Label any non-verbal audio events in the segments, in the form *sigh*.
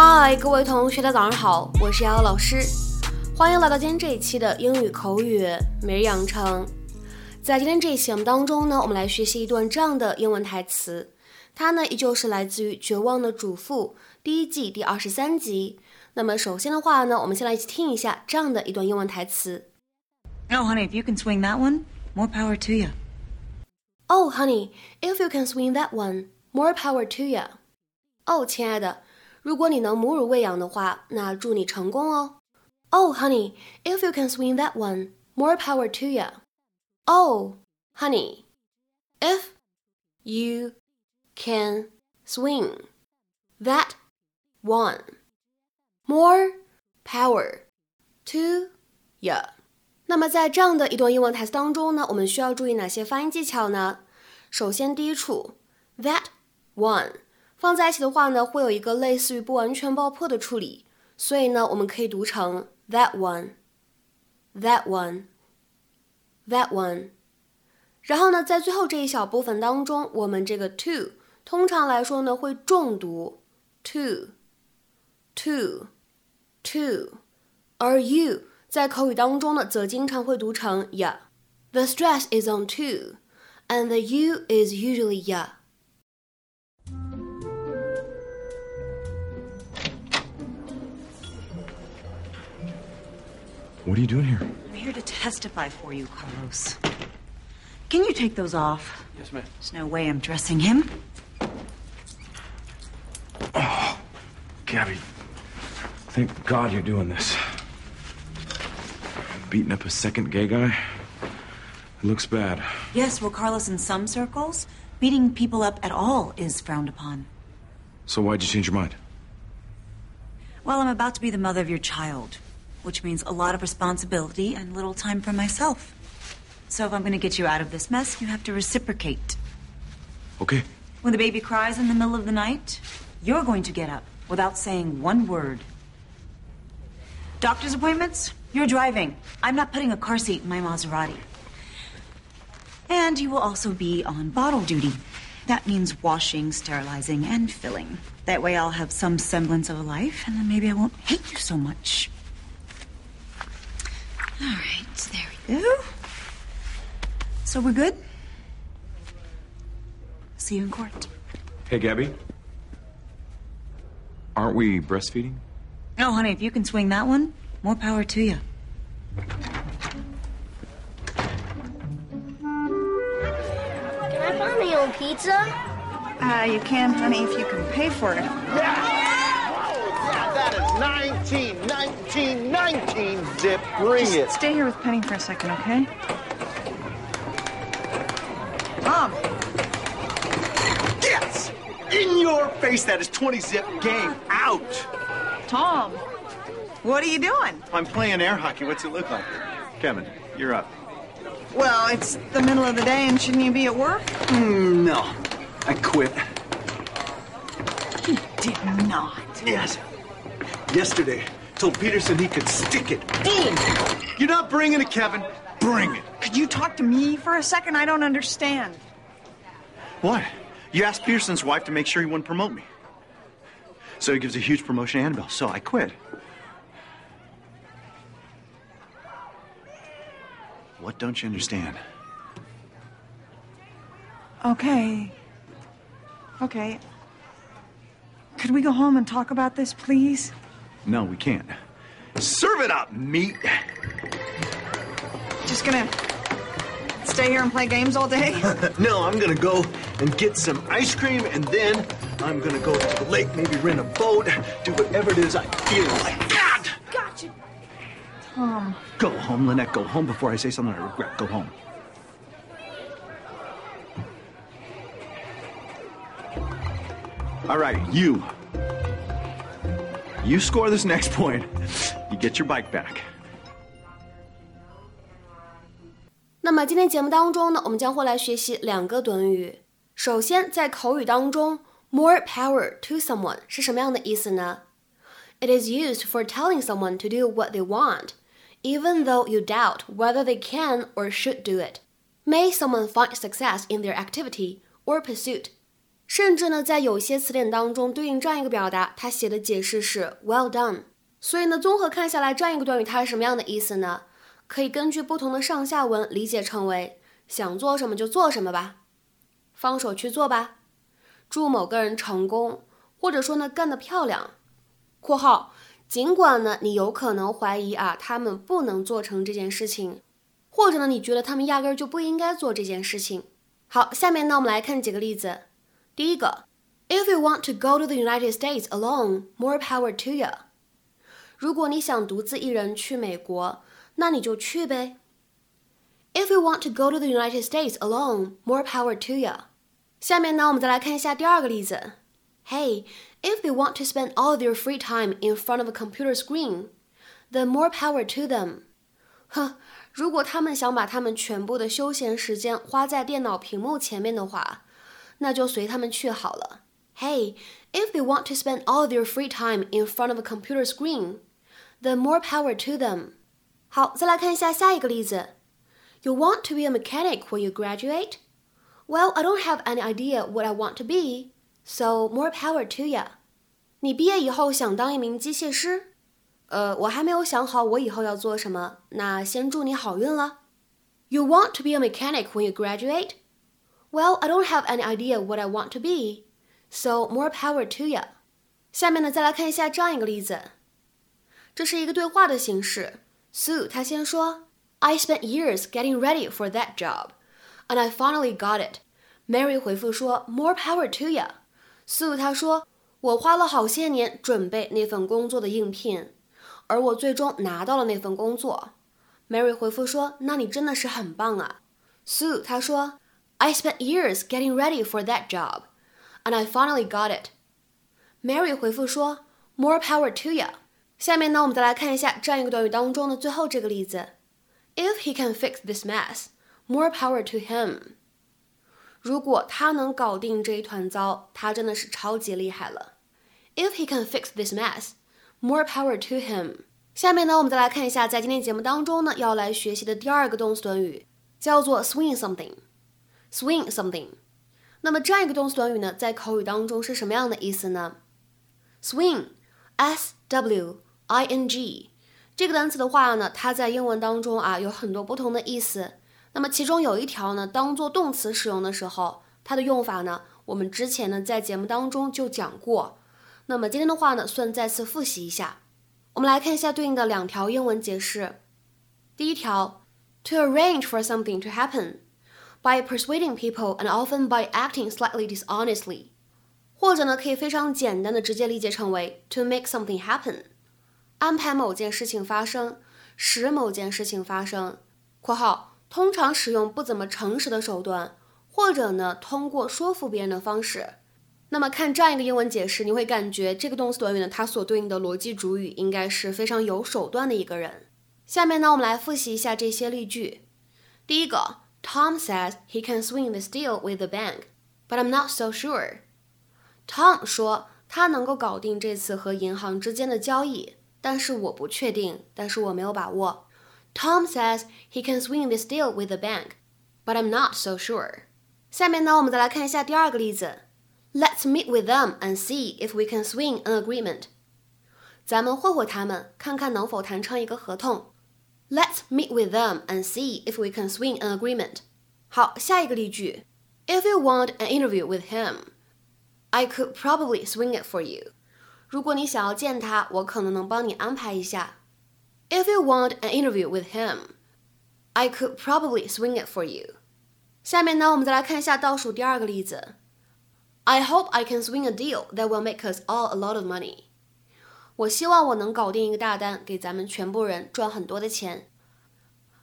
嗨，各位同学，大家早上好，我是瑶瑶老师，欢迎来到今天这一期的英语口语每日养成。在今天这一期节目当中呢，我们来学习一段这样的英文台词，它呢依旧是来自于《绝望的主妇》第一季第二十三集。那么首先的话呢，我们先来一起听一下这样的一段英文台词。Oh, honey, if you can swing that one, more power to you. Oh, honey, if you can swing that one, more power to you. 哦，亲爱的。如果你能母乳喂养的话，那祝你成功哦。Oh, honey, if you can swing that one, more power to you. Oh, honey, if you can swing that one, more power to you. 那么在这样的一段英文台词当中呢，我们需要注意哪些发音技巧呢？首先，第一处 that one。 放在一起的话呢，会有一个类似于不完全爆破的处理，所以呢，我们可以读成 that one，that one，that one。然后呢，在最后这一小部分当中，我们这个 to 通常来说呢会重读 to，to，to，而 you 在口语当中呢则经常会读成 ya。The stress is on to，and the you is usually yah。What are you doing here? I'm here to testify for you, Carlos. Can you take those off? Yes, ma'am. There's no way I'm dressing him. Oh, Gabby. Thank God you're doing this. Beating up a second gay guy? It looks bad. Yes, well, Carlos, in some circles, beating people up at all is frowned upon. So why'd you change your mind? Well, I'm about to be the mother of your child which means a lot of responsibility and little time for myself. So if I'm going to get you out of this mess, you have to reciprocate. Okay. When the baby cries in the middle of the night, you're going to get up without saying one word. Doctor's appointments? You're driving. I'm not putting a car seat in my Maserati. And you will also be on bottle duty. That means washing, sterilizing, and filling. That way I'll have some semblance of a life, and then maybe I won't hate you so much. All right, there we go. So we're good? See you in court. Hey, Gabby. Aren't we breastfeeding? Oh, honey, if you can swing that one, more power to you. Can I buy my own pizza? Uh, you can, honey, if you can pay for it. Yeah, that is 19, 19, 19, Zip. Bring Just it. Stay here with Penny for a second, okay? Mom, Yes! In your face, that is 20 Zip. Game out. Tom, what are you doing? I'm playing air hockey. What's it look like? Kevin, you're up. Well, it's the middle of the day, and shouldn't you be at work? Mm, no, I quit. You did not. Yes. Yesterday, told Peterson he could stick it. Boom! You're not bringing it, Kevin. Bring it. Could you talk to me for a second? I don't understand. What? You asked Peterson's wife to make sure he wouldn't promote me. So he gives a huge promotion to Annabelle, so I quit. What don't you understand? Okay. Okay. Could we go home and talk about this, please? No, we can't. Serve it up, meat. Just gonna stay here and play games all day? *laughs* *laughs* No, I'm gonna go and get some ice cream, and then I'm gonna go to the lake, maybe rent a boat, do whatever it is I feel like. God! Gotcha. Tom. Go home, Lynette. Go home before I say something I regret. Go home. All right, you. You score this next point, you get your bike back. 那么今天节目当中呢，我们将会来学习两个短语。首先，在口语当中，more power to someone 是什么样的意思呢？It is used for telling someone to do what they want, even though you doubt whether they can or should do it. May someone find success in their activity or pursuit. 甚至呢，在有些词典当中对应这样一个表达，它写的解释是 well done。所以呢，综合看下来，这样一个短语它是什么样的意思呢？可以根据不同的上下文理解成为想做什么就做什么吧，放手去做吧，祝某个人成功，或者说呢干得漂亮。（括号）尽管呢你有可能怀疑啊他们不能做成这件事情，或者呢你觉得他们压根儿就不应该做这件事情。好，下面呢我们来看几个例子。第一个，If you want to go to the United States alone, more power to you。如果你想独自一人去美国，那你就去呗。If you want to go to the United States alone, more power to you。下面呢，我们再来看一下第二个例子。Hey, if they want to spend all their free time in front of a computer screen, then more power to them。哼，如果他们想把他们全部的休闲时间花在电脑屏幕前面的话， 那就随他们去好了。Hey, if they want to spend all their free time in front of a computer screen, then more power to them. 好，再来看一下下一个例子。You want to be a mechanic when you graduate? Well, I don't have any idea what I want to be, so more power to you. 你毕业以后想当一名机械师？呃，我还没有想好我以后要做什么，那先祝你好运了。You want to be a mechanic when you graduate? Well, I don't have any idea what I want to be, so more power to you. 下面呢，再来看一下这样一个例子，这是一个对话的形式。Sue 她先说，I spent years getting ready for that job, and I finally got it. Mary 回复说，More power to you. Sue 她说，我花了好些年准备那份工作的应聘，而我最终拿到了那份工作。Mary 回复说，那你真的是很棒啊。Sue 她说。 I spent years getting ready for that job, and I finally got it. Mary 回复说：“More power to you。”下面呢，我们再来看一下这样一个短语当中的最后这个例子：If he can fix this mess, more power to him。如果他能搞定这一团糟，他真的是超级厉害了。If he can fix this mess, more power to him。下面呢，我们再来看一下，在今天节目当中呢，要来学习的第二个动词短语叫做 swing something。 Swing something。那么这样一个动词短语呢，在口语当中是什么样的意思呢？swing，s w i n g，这个单词的话呢，它在英文当中啊有很多不同的意思。那么其中有一条呢，当做动词使用的时候，它的用法呢，我们之前呢在节目当中就讲过。那么今天的话呢，算再次复习一下。我们来看一下对应的两条英文解释。第一条，to arrange for something to happen。By persuading people and often by acting slightly dishonestly，或者呢，可以非常简单的直接理解成为 to make something happen，安排某件事情发生，使某件事情发生。（括号通常使用不怎么诚实的手段，或者呢，通过说服别人的方式。）那么看这样一个英文解释，你会感觉这个动词短语呢，它所对应的逻辑主语应该是非常有手段的一个人。下面呢，我们来复习一下这些例句。第一个。Tom says he can swing this deal with the bank, but I'm not so sure. Tom 说他能够搞定这次和银行之间的交易，但是我不确定，但是我没有把握。Tom says he can swing this deal with the bank, but I'm not so sure. 下面呢，我们再来看一下第二个例子。Let's meet with them and see if we can swing an agreement. 咱们会会他们，看看能否谈成一个合同。 Let's meet with them and see if we can swing an agreement. 好，下一个例句：If you want an interview with him, I could probably swing it for you. 如果你想要见他，我可能能帮你安排一下。If you want an interview with him, I could probably swing it for you. 下面呢，我们再来看一下倒数第二个例子。I hope I can swing a deal that will make us all a lot of money. 我希望我能搞定一个大单，给咱们全部人赚很多的钱。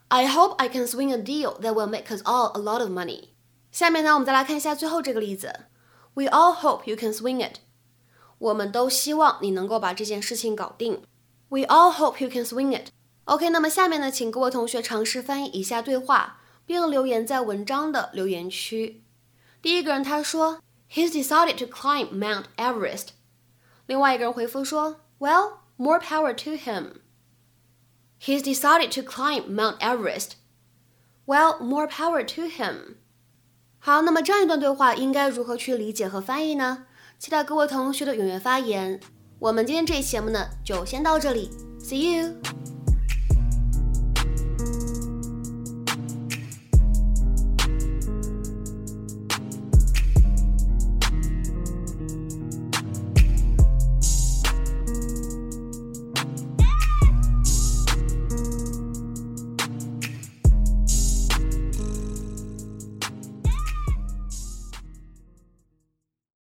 I hope I can swing a deal that will make us all a lot of money。下面呢，我们再来看一下最后这个例子。We all hope you can swing it。我们都希望你能够把这件事情搞定。We all hope you can swing it。OK，那么下面呢，请各位同学尝试翻译以下对话，并留言在文章的留言区。第一个人他说，He's decided to climb Mount Everest。另外一个人回复说。Well, more power to him. He's decided to climb Mount Everest. Well, more power to him. 好，那么这样一段对话应该如何去理解和翻译呢？期待各位同学的踊跃发言。我们今天这一期节目呢，就先到这里，See you。